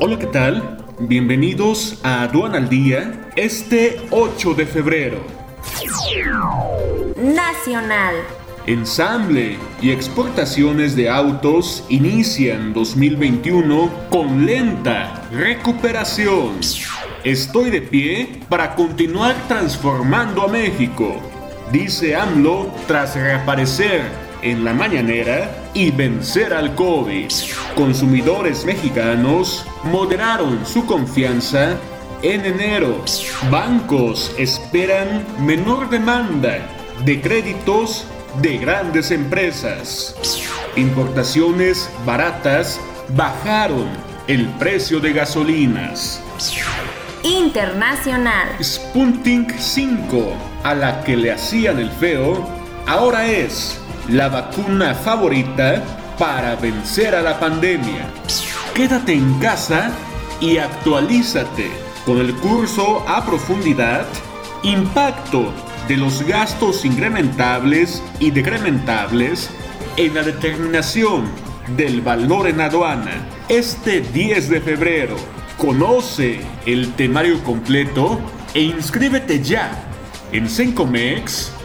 Hola, ¿qué tal? Bienvenidos a Aduan al Día este 8 de febrero. Nacional. Ensamble y exportaciones de autos inician 2021 con lenta recuperación. Estoy de pie para continuar transformando a México, dice AMLO tras reaparecer en la mañanera y vencer al COVID. Consumidores mexicanos moderaron su confianza en enero. Bancos esperan menor demanda de créditos de grandes empresas. Importaciones baratas bajaron el precio de gasolinas. Internacional. Sputnik 5, a la que le hacían el feo, ahora es la vacuna favorita para vencer a la pandemia. Quédate en casa y actualízate con el curso a profundidad Impacto de los gastos incrementables y decrementables en la determinación del valor en aduana. Este 10 de febrero, conoce el temario completo e inscríbete ya en sencomex.com.